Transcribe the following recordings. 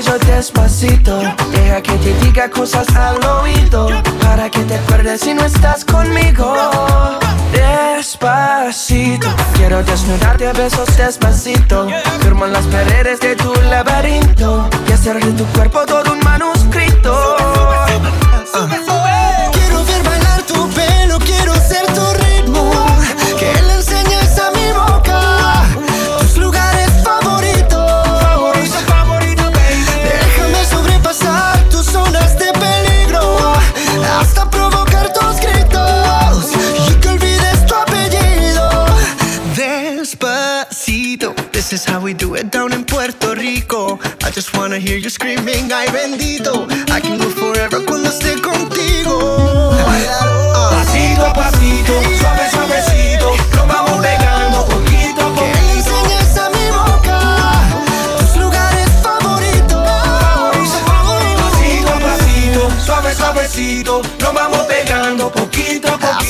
cuello despacito. Deja que te diga cosas al oído, para que te acuerdes si no estás conmigo. Despacito, quiero desnudarte a besos despacito. Firmo las paredes de tu laberinto y hacer de tu cuerpo todo un manuscrito. I hear you screaming, ay bendito. I can go forever cuando esté contigo. Pasito a pasito, suave suavecito, nos vamos pegando poquito a poquito. Que enseñes a mi boca tus lugares favoritos. Pasito a pasito, suave suavecito, nos vamos pegando poquito a poquito.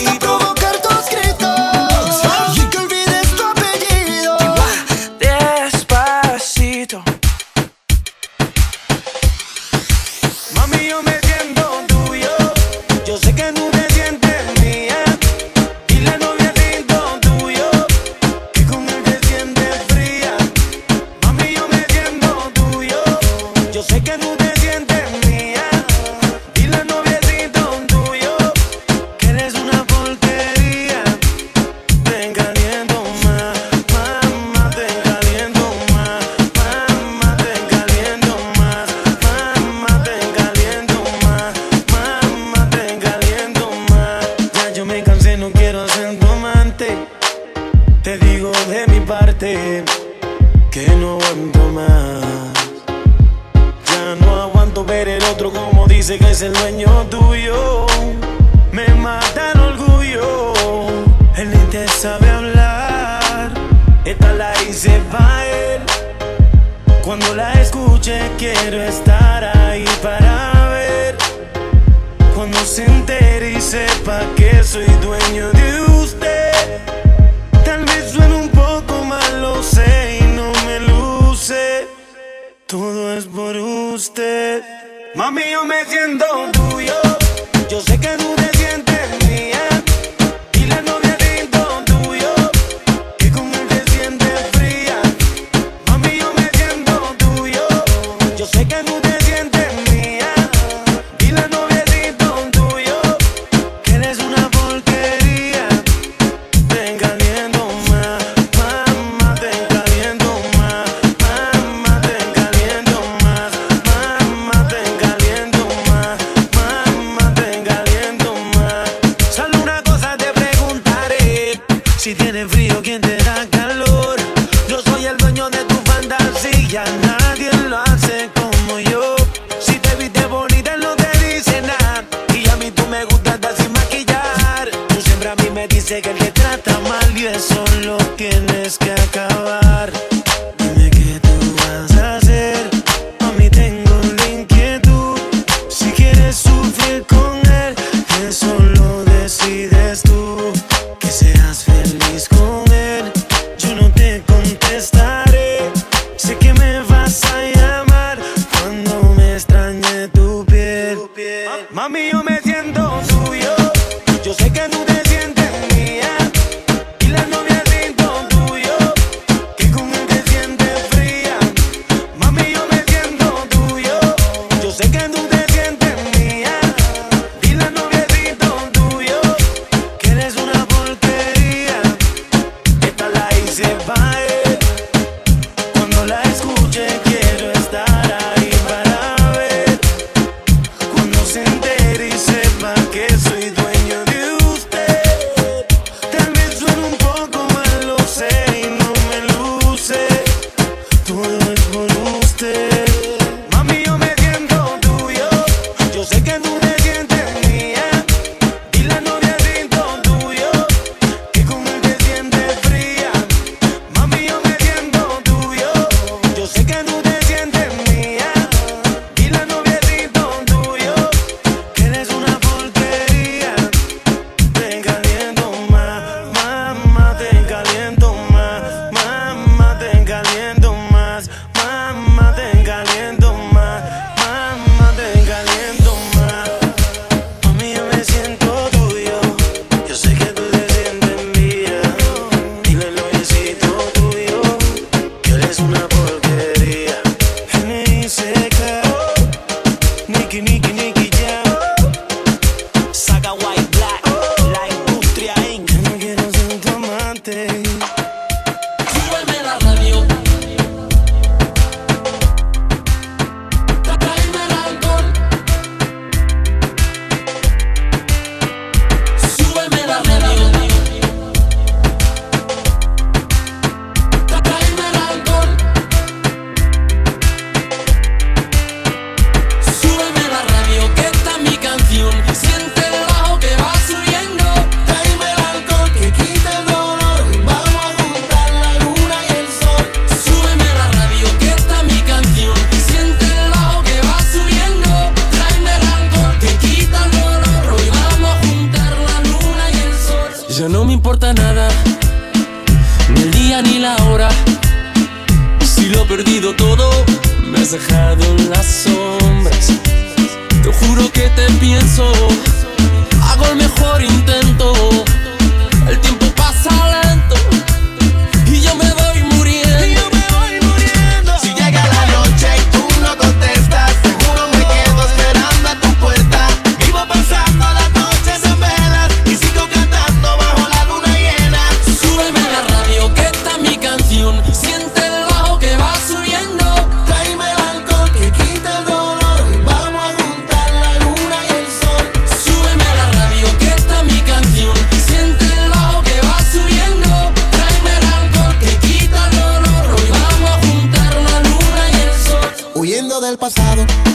pasado.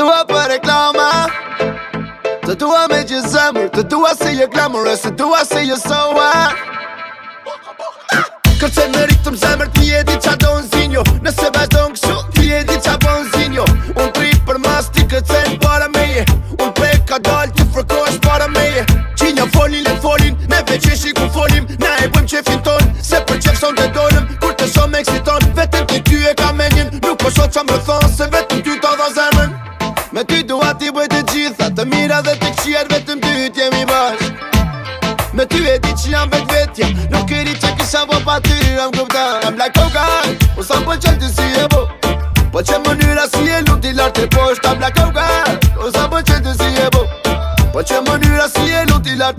Tattooer reclama. Tattooer made me? Do I say you're glamorous. I see you so hot.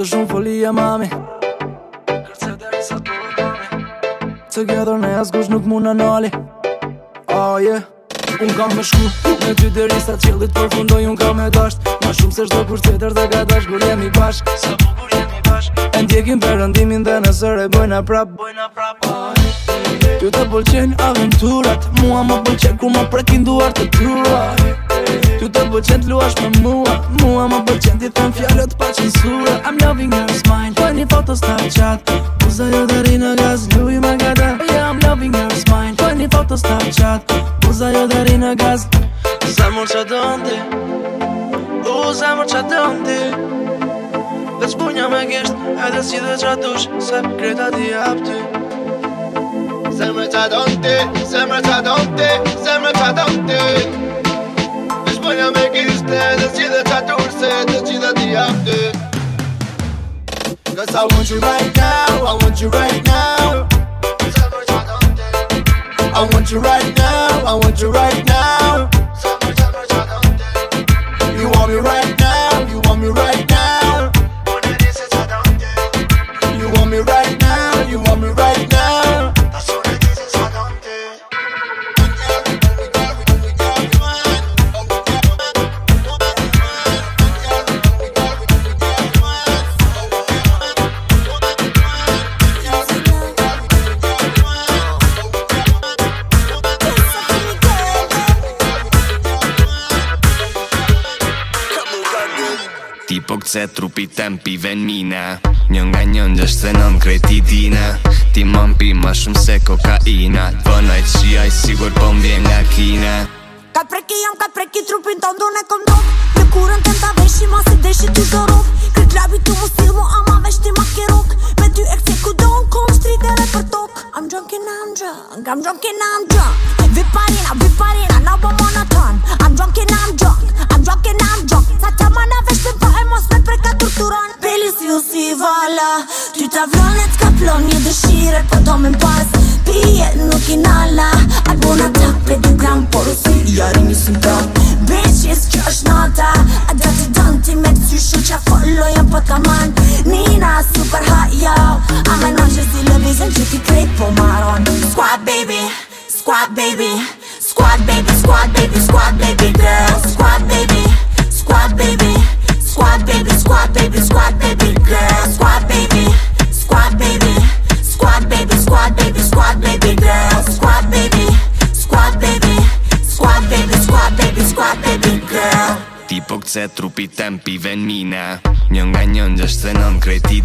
të shumë folia mami. Kërce dhe risa të rëmami Together ne askush nuk mund në nali. Oh yeah Unë kam me shku Me ty deri sa qëllit përfundoj Unë kam me dasht. Ma shumë se shdo kur tjetër dhe ka dash Kur jemi bashk. Sa bukur jemi zëre bojna prap Bojna prap Ty të pëlqen aventurat Mua më pëlqen ku më prekin duar të tua Ty të pëlqen t'luash me mua Mua më pëlqen t'i thëm fjallët pa qënsura I'm loving your smile Po një foto Snapchat Uza jo dheri në gaz, luj me gada Yeah, I'm loving your smile Po një foto Snapchat Uza jo dheri në gaz. Zemur që dëndi U zemur që dëndi Veç punja me gisht Edhe si dhe qa dush Se kreta ti ap ty. Zemre qa don ti Zemre qa don ti Zemre qa don ti. Veç punja me gisht Edhe si dhe qa dush Se të qita ti ap ty. Cause I want you right now I want you right now. I want you right now I want you right now se trupi tempi ven mine Një nga një ndështë se nëm kreti Ti më mpi ma shumë se kokaina. Vënaj të shiaj sigur po mbje nga kine. Ka preki jam, ka preki trupin të ndone kom do Në kurën të nda veshi ma si deshi të zhorok Kët labi të mu stil mu ama ti ma ke rok Me ty e këthe ku do në kom shtritere për tok. I'm drunk in Amgja I'm drunk in Amgja Viparina, viparina, na po mona ton I'm drunk in Amgja I'm drunk in Amgja Sa qa ma na veshtim pa e mos me preka turturon Peli si u si vala Ty ta vlone t'ka plon. Një dëshire po do me mpas Pije nuk i nala. Albona tak pe dy gram Por u si jarini si mpron bitch jest wciąż nota A daty danty me zuszycia follow pod kaman Nina super hot yo A vision, you can play ty krypo maron Squad baby, squad baby Squad baby, squad baby, squad baby girl Squad baby, squad baby Squad baby, squad baby, squad baby girl Squad baby, squad baby Squad baby, squad baby, squad baby girl Squad baby, squad baby squad baby, squad baby, squad baby girl. Ti po trupi tempive n'mina Një nga një njështë dhe nëm krejti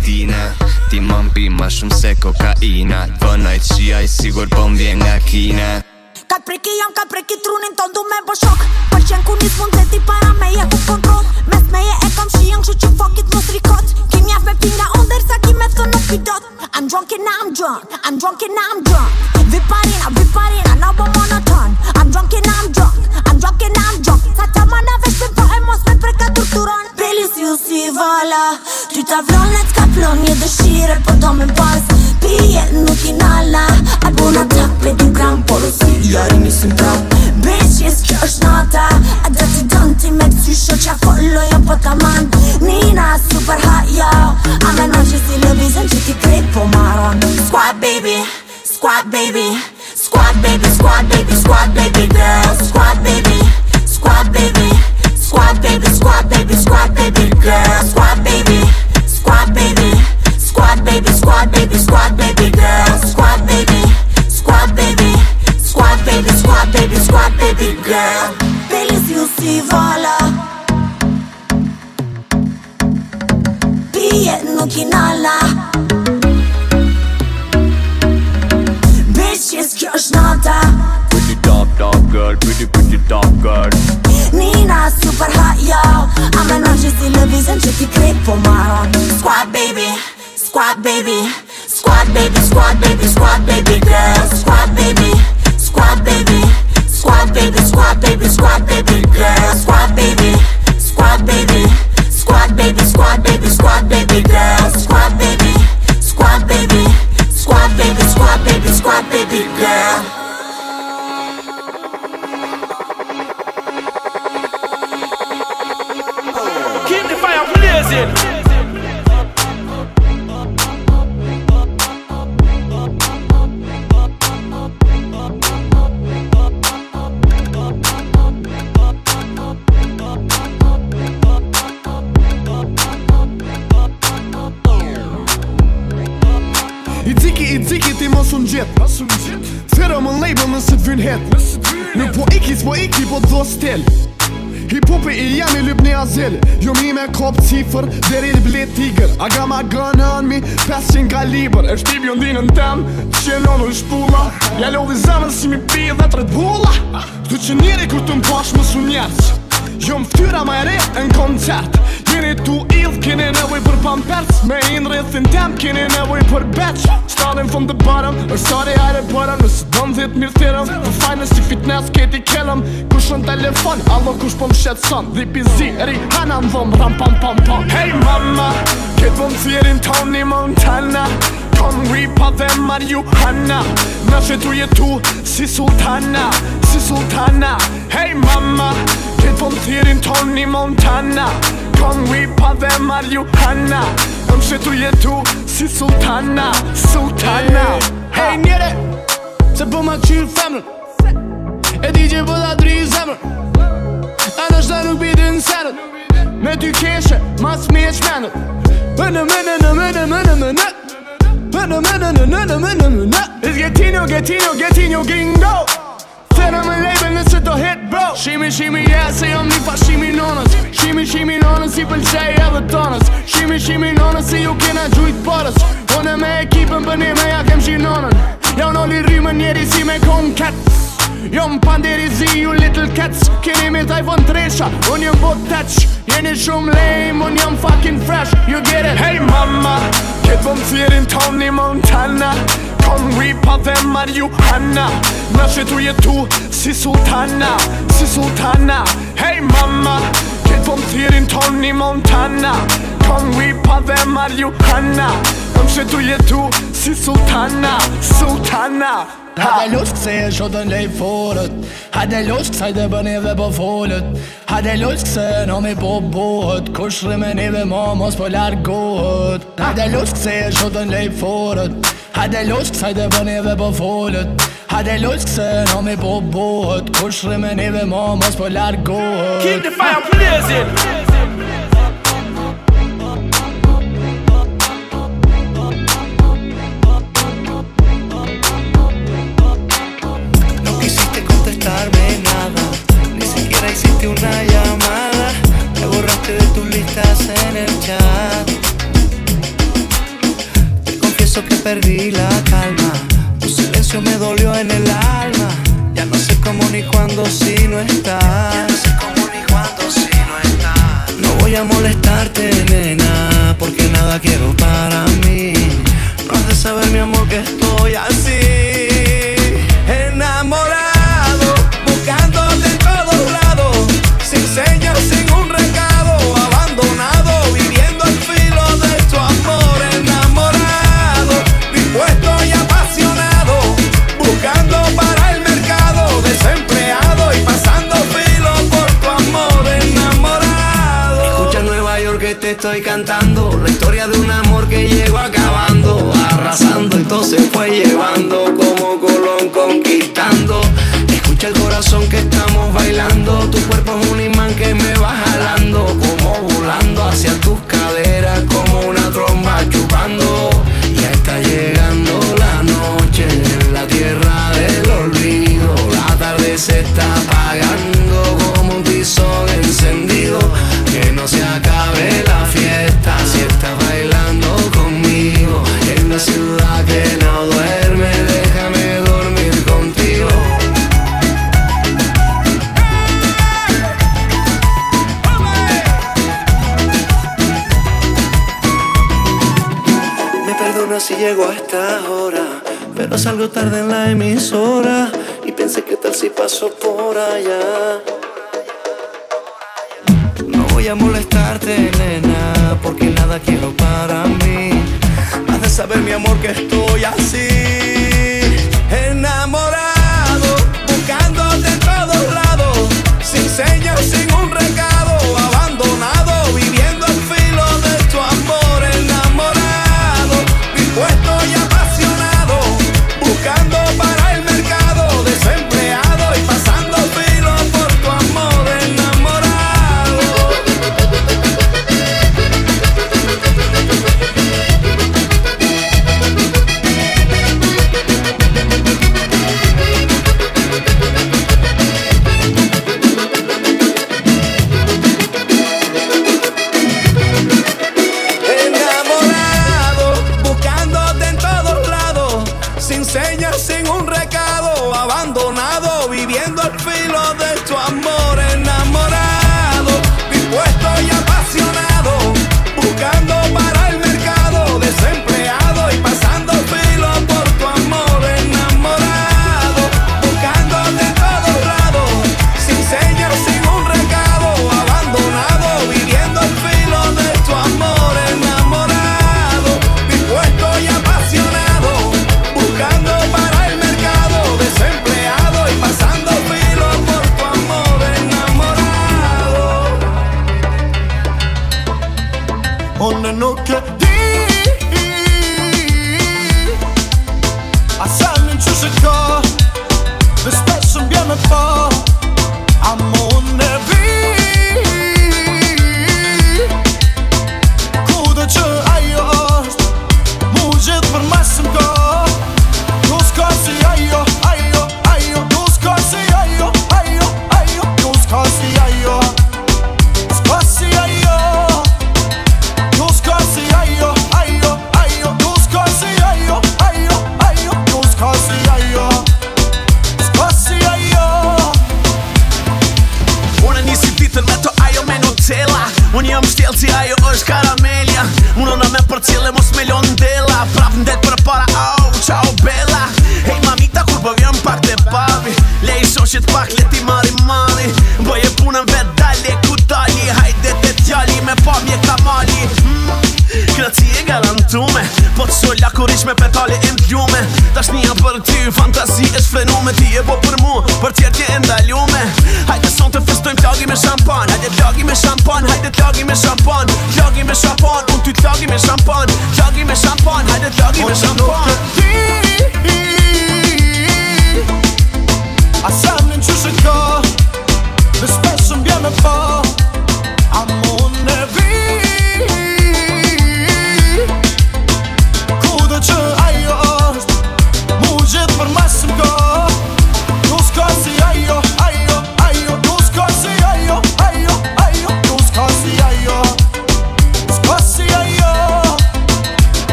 Ti më mpi ma shumë se kokaina. Të të shiaj sigur po m'vjen nga kina Ka preki jam, ka preki trunin ton du me bë shok. Për qenë ku nis mund zeti para me je ku kontrol. Mes me je e kam shion që fuck it mos rikot. Ki mjaf me pinga under sa ki me thë nuk pidot I'm drunk and I'm drunk, I'm drunk and I'm drunk. Viparina, viparina, na bo monoton. I'm drunk and I'm drunk, I'm drunk and I'm drunk. Sa ta ma na vesh po e mos me preka torturon. Belis ju si vala Ty ta vlon e t'ka plon një dëshire po do me pas dziki, i dziki ti mos unë gjith Thera më label nëse t'vyn het. Nuk po iki, s'po iki, po t'do stil Hip-hopi i jam i lyp një azil Jo mi me kop cifër, deri i blet tiger. I got my gun on me, 500 kaliber. E shtip jo ndinën tem, qenon u shpulla. Ja lodhi zemën si mi pi dhe tret bulla Ktu që njeri kur të m'pash më su njerës Jo m'ftyra ma e re në koncert. Jeni tu idh, keni nevoj për pampers. Me in rrithin tem, keni nevoj për beq. Starting from the bottom, or sorry hajde bottom Nëse dëm dhit mirë thirëm Të fajnë si fitness, keti kellëm Kush në telefon, allo kush po m'shet son Dhipi zi, ri, hana më dhëm, ram pam pam pam. Hey mama, ketë vëm thirin Tony Montana. Kom ripa dhe marijuana Na që tu jetu si sultana, si sultana. Hey mama, ketë vëm thirin Tony Montana Kom ripa dhe marijuanaËm që tu jetu si sultana, sultana. Hey njere, se po ma qyrë femrën. E di që po ta dri zemrën. A në shta nuk bidi në senët Me ty keshe, mas mi e shmenët mënë, në, mënë, mënë, mënë Mënë, mënë, në, në, në, mënë, mënë It's Getino, Getino, Getino, Gingo. Thera label nëse do hit bro. Shimi, shimi, yeah, se jom një pa shimi nonës Shimi, shimi, nonës, si pëlqej edhe tonës. Shimi, shimi, nonës, si ju kena gjujt porës Une me ekipën bëni me ja kem shinonën Ja unë oli rrimën njeri si me kon cats Jo më panderi zi ju little cats. Keni me taj von tresha Unë jëm bot touch? Jeni shumë lame Unë jëm fucking fresh. You get it. Hey mama, ketë vëm thirin Tony Montana. Kom ripa dhe marijuana Na që tu jetu si sultana, si sultana. Hey mama, ketë vëm thirin Tony Montana. Kom ripa dhe marijuana Na që tu jetu si sultana, sultana Hade lust se e shotën lej forët. Hade lust kësaj dhe bëni dhe po folët. Hade lust se në mi po bohët. Kush rrimeni dhe ma mos po largohët. Hade lust se e shotën lej forët. Hade lust kësaj dhe bëni dhe po folët. Hajde lojt këse në mi po bohet Kur shre me neve ma mos po largohet Keep the fire blazing perdí la calma. Tu silencio me dolió en el alma. Ya no sé cómo ni cuándo si no estás. no sé cómo ni cuándo si no estás. No voy a molestarte, nena, porque nada quiero para mí. No has de saber, mi amor, que estoy así. Estoy cantando la historia de un amor que llegó acabando, arrasando y todo se fue llevando como Colón conquistando. Escucha el corazón que estamos bailando, tu cuerpo es un imán que me va jalando, como volando hacia tus allá voy a molestarte, nena, porque nada quiero para mí. Has de saber, mi amor, que estoy así,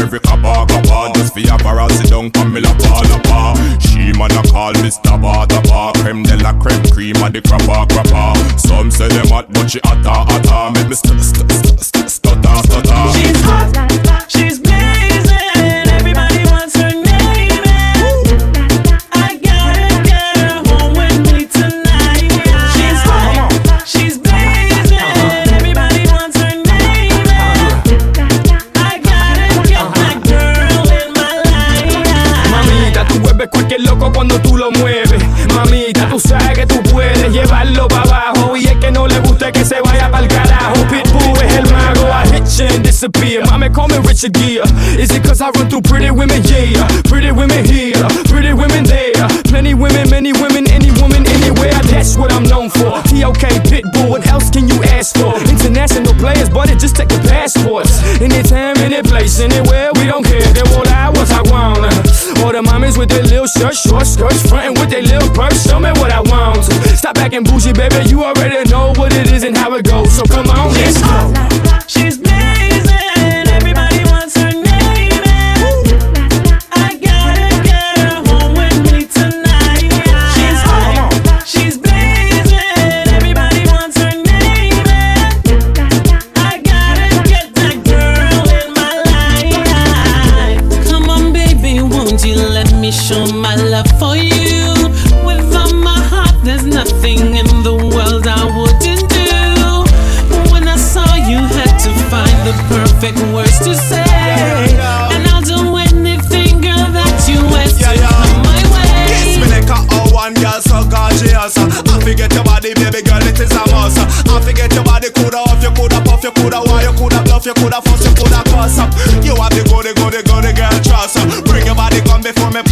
time, every kappa, kappa. Just for your paparazzi down, come me la pa, la pa. She man a call me Stapa, tapa. Creme de la creme, cream of the crapper, ah, crapper. Ah. Some say them hot, but she hotter, hotter. Make me st st stutter, stutter. She's hot, disappear. Mami, call me Richard Gere. Is it cause I run through pretty women? Yeah. Pretty women here, pretty women there. Plenty women, many women, any woman, anywhere. That's what I'm known for. T.O.K. Pitbull, what else can you ask for? International players, but it just take the passports. Anytime, any place, anywhere, we don't care. They will I what I want. All the mommies with their little shirts, short skirts, frontin' with their little purse. Show me what I want. Stop acting bougie, baby. You already know what it is and how it goes. So come on, let's go. Forget your body, baby girl, it is a must. I forget your body, coulda off, you coulda puff, you coulda why, you coulda bluff, you coulda fuss, you coulda cuss. You have the goody, goody, goody girl trust. Bring your body, come before me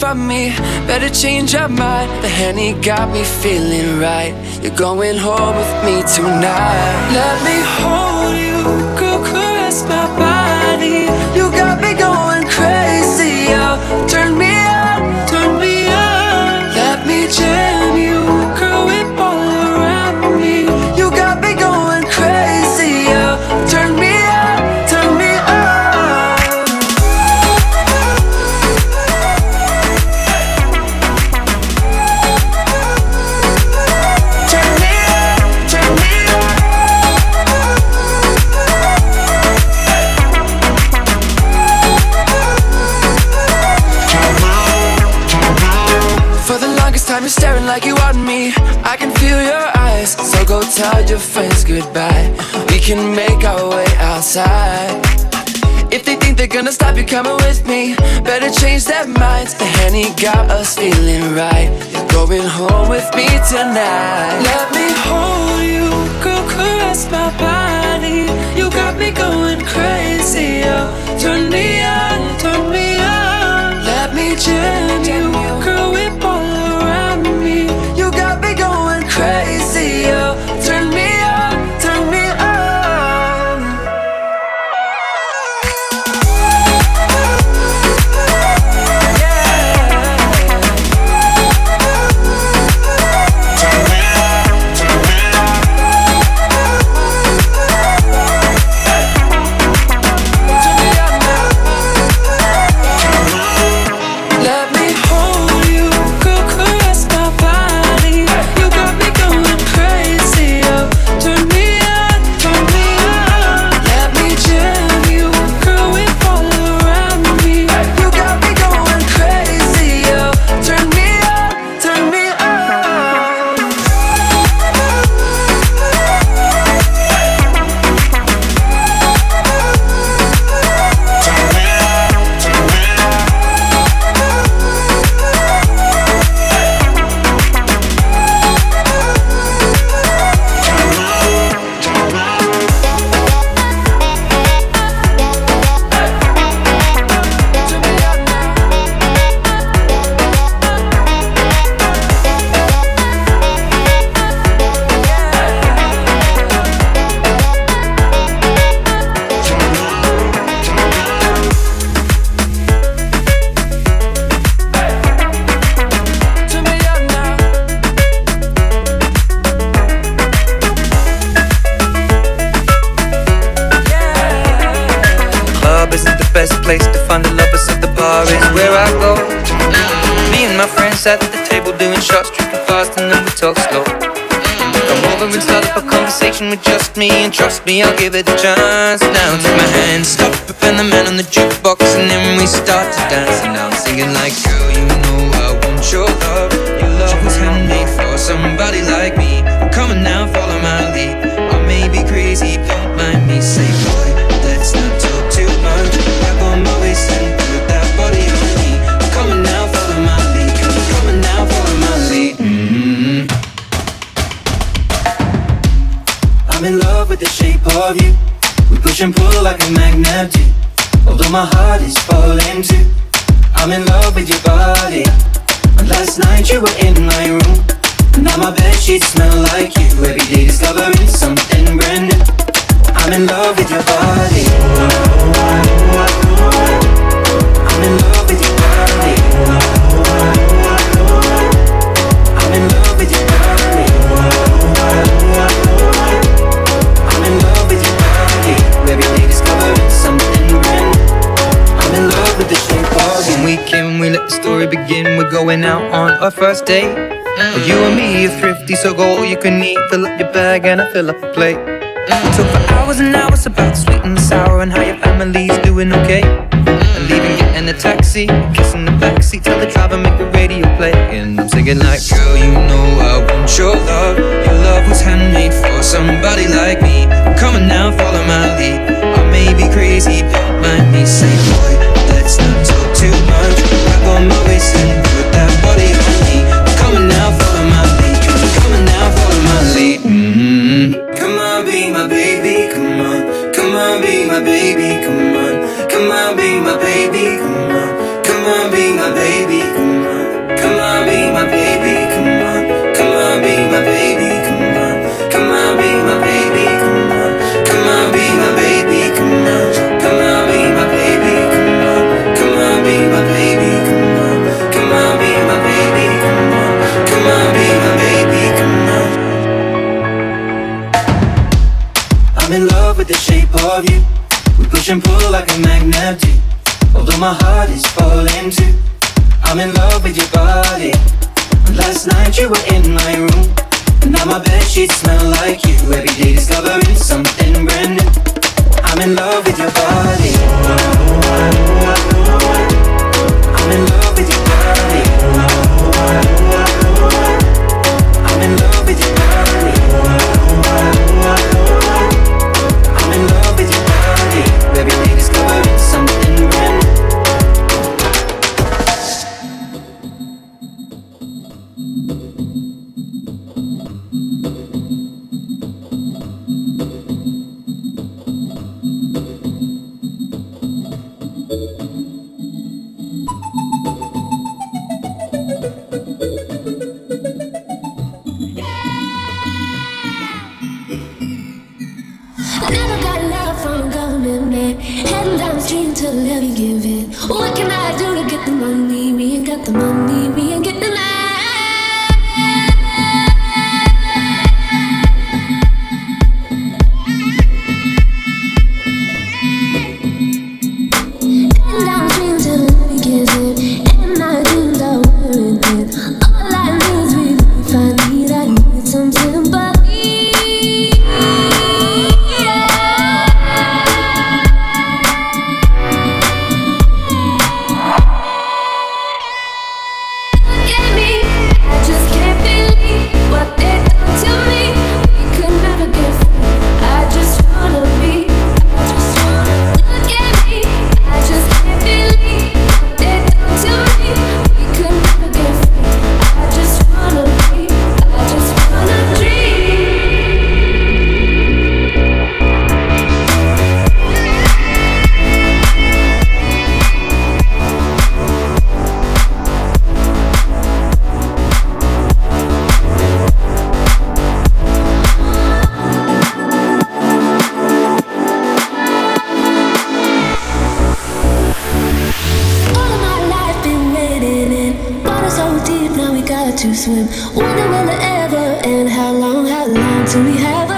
from me. Better change your mind. The honey got me feeling right. You're going home with me tonight. Let me hold you, girl, caress my body. You got me going crazy. Oh, turn me on. Honey got us feeling right. You're going home with me tonight. Let me hold you, girl, caress my body. You got me going crazy. Oh, turn me on, turn me on. Let me jam you, girl. trust me, I'll give it a chance. going out on our first date. You and me are thrifty, so go all you can eat. Fill up your bag and I fill up a plate. Talk for hours and hours about sweet and sour and how your family's doing okay. And leaving, getting a taxi, kissing the backseat, tell the driver make the radio play. And I'm singing like, girl, you know I want your love. Your love was handmade for somebody like me. Come on now, follow my lead. I may be crazy, don't mind me. Say, boy, let's not talk too much my waist and put that body on me. Coming now, follow my lead. Coming now, follow my lead. Mm-hmm. Come on, be my baby, come on. Come on, be my baby, come on. Come on. you. We push and pull like a magnet do. Although my heart is falling too. I'm in love with your body. Last night you were in my room. And now my bed sheets smell like you. Every day discovering something brand new. I'm in love with your body. have a.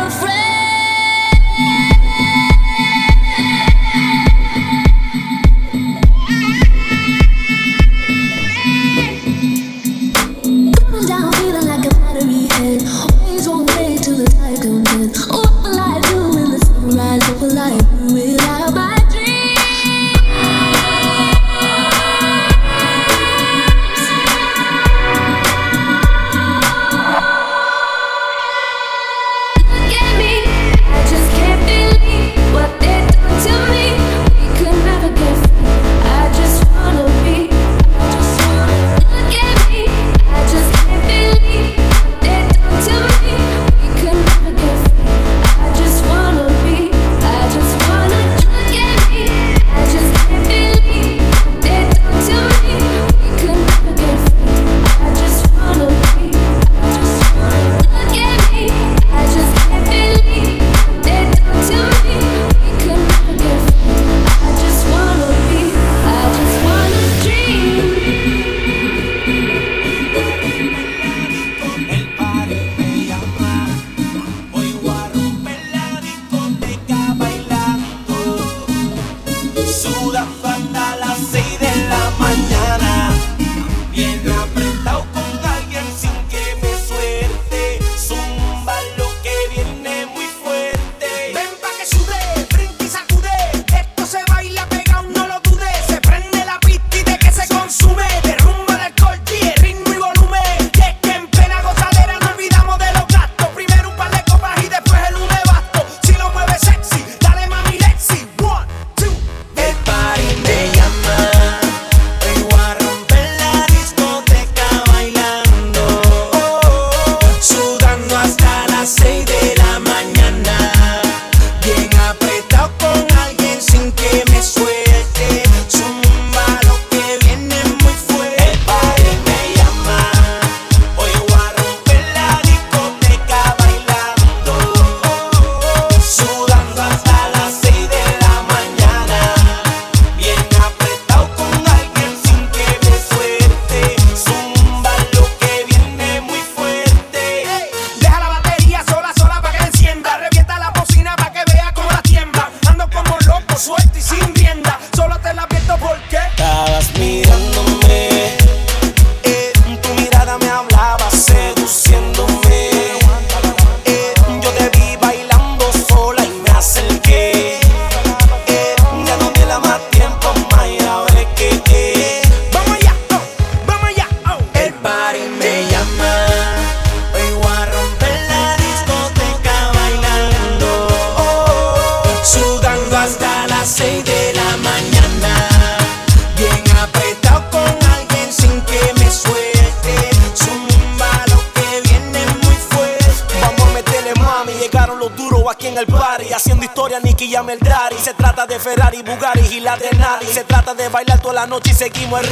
seguimos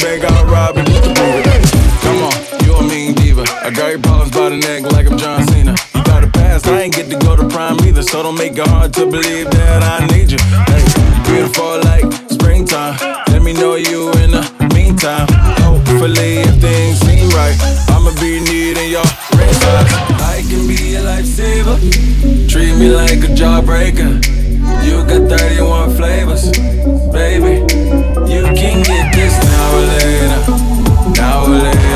bank, I'll rob it just to prove it. Come on, you a mean diva. I got your problems by the neck like I'm John Cena. You got a past, I ain't get to go to prime either, so don't make it hard to believe that I need you. Hey, you beautiful like springtime. Let me know you in the meantime. Hopefully, if things seem right, I'ma be needing your red socks. I can be a lifesaver. Treat me like a jawbreaker. You got 31 flavors, baby. You can get or later, now or later.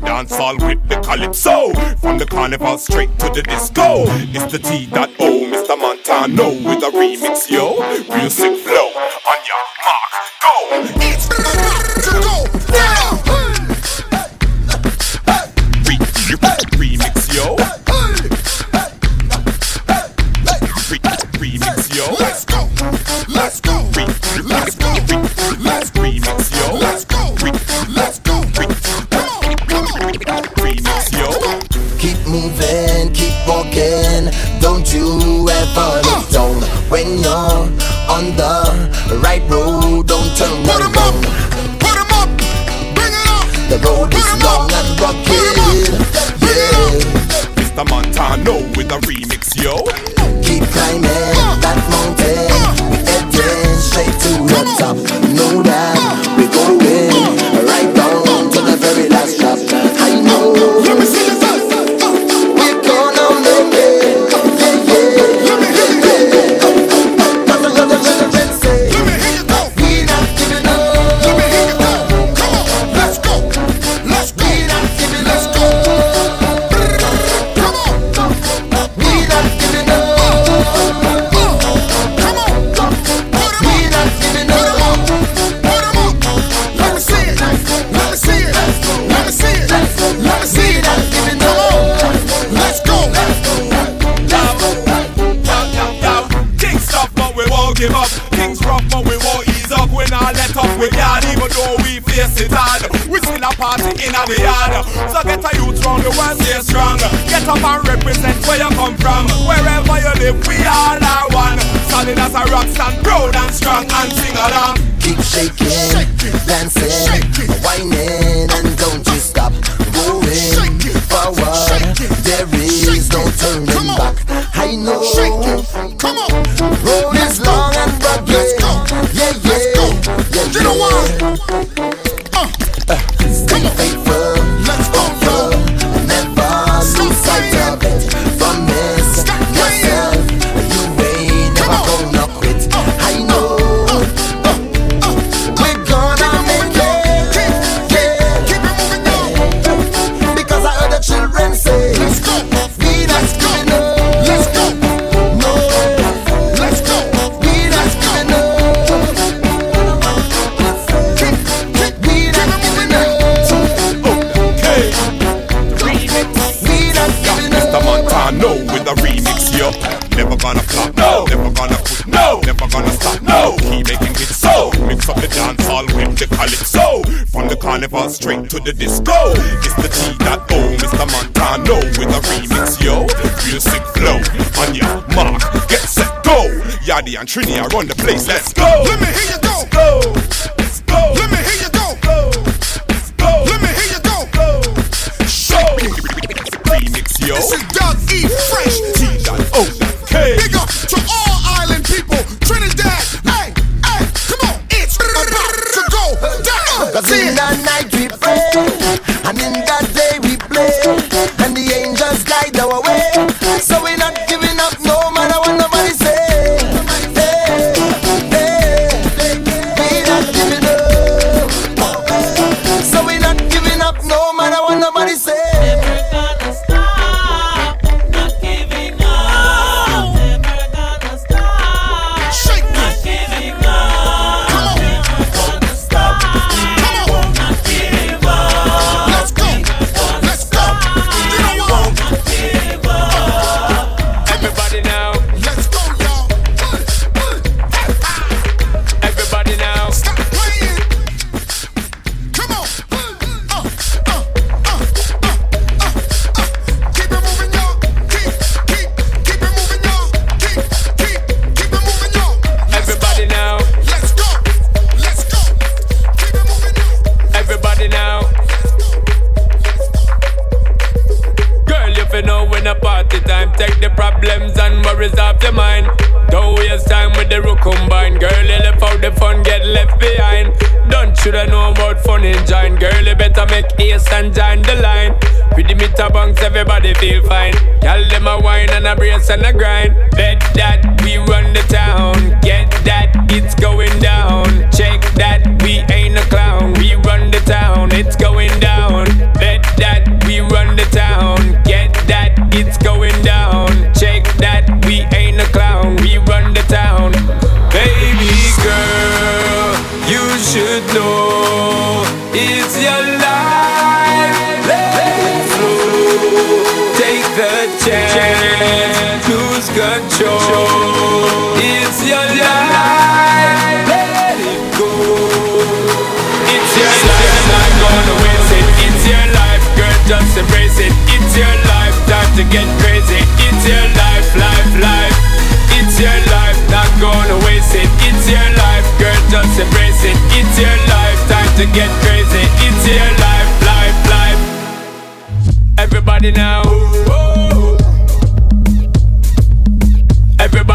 dancehall with the calypso. From the carnival straight to the disco. It's the T.O. Oh, Mr. Montano with a remix, yo. Real sick flow on your mark. turning back. I know. Shake it. Come on. Roll straight to the disco. It's the G.O. Mr. Montano with a remix, yo. music sick flow. On your mark, get set, go. Yadi and Trini, I run the place, let's go. Let me hear you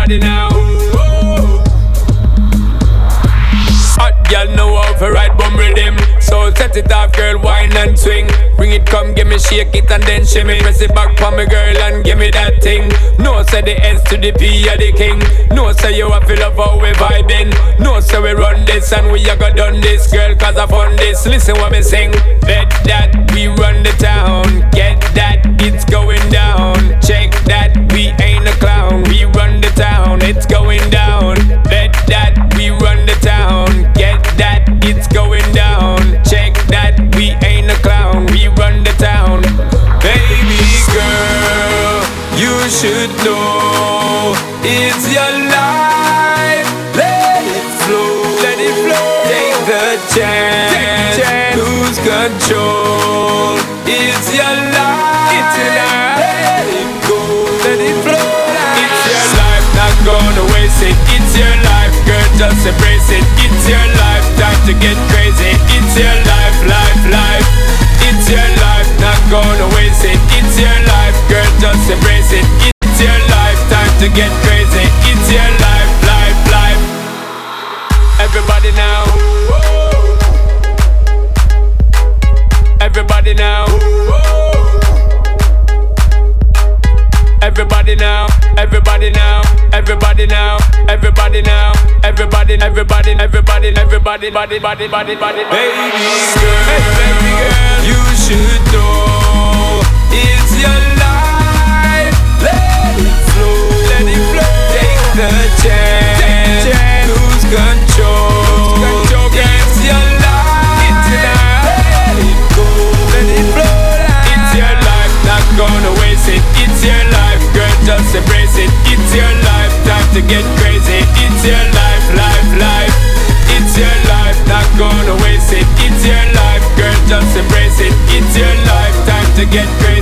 now. Hot girl know how to ride bum rhythm. So set it off, girl, wine and swing. Bring it, come, give me shake it and then shimmy. Press it back for me, girl, and give me that thing. No, say the S to the P of the king. No, say you a feel of how we vibing. No, say we run this and we a go done this, girl, cause I found this. Listen what me sing. Bet that we run the town. Get that, it's going down. Check that, we it's going down. Bet that we run the town. Get that, it's going down. Check that, we ain't a clown. We run the town. Baby girl, you should know it's your life. Let it flow, let it flow. Take the chance, lose control. It's your life. It's your life. Just embrace it. It's your life, time to get crazy. It's your life, life, life. It's your life, not gonna waste it. It's your life, girl, just embrace it. It's your life, time to get crazy. It's your life, life, life. Everybody now. Everybody now. Everybody now, everybody now, everybody now, everybody now, everybody, everybody, everybody, everybody, body, body, body, body, baby girl, baby girl, you should know it's your life. Let it flow, let it flow. Take the chance, lose control. Get crazy.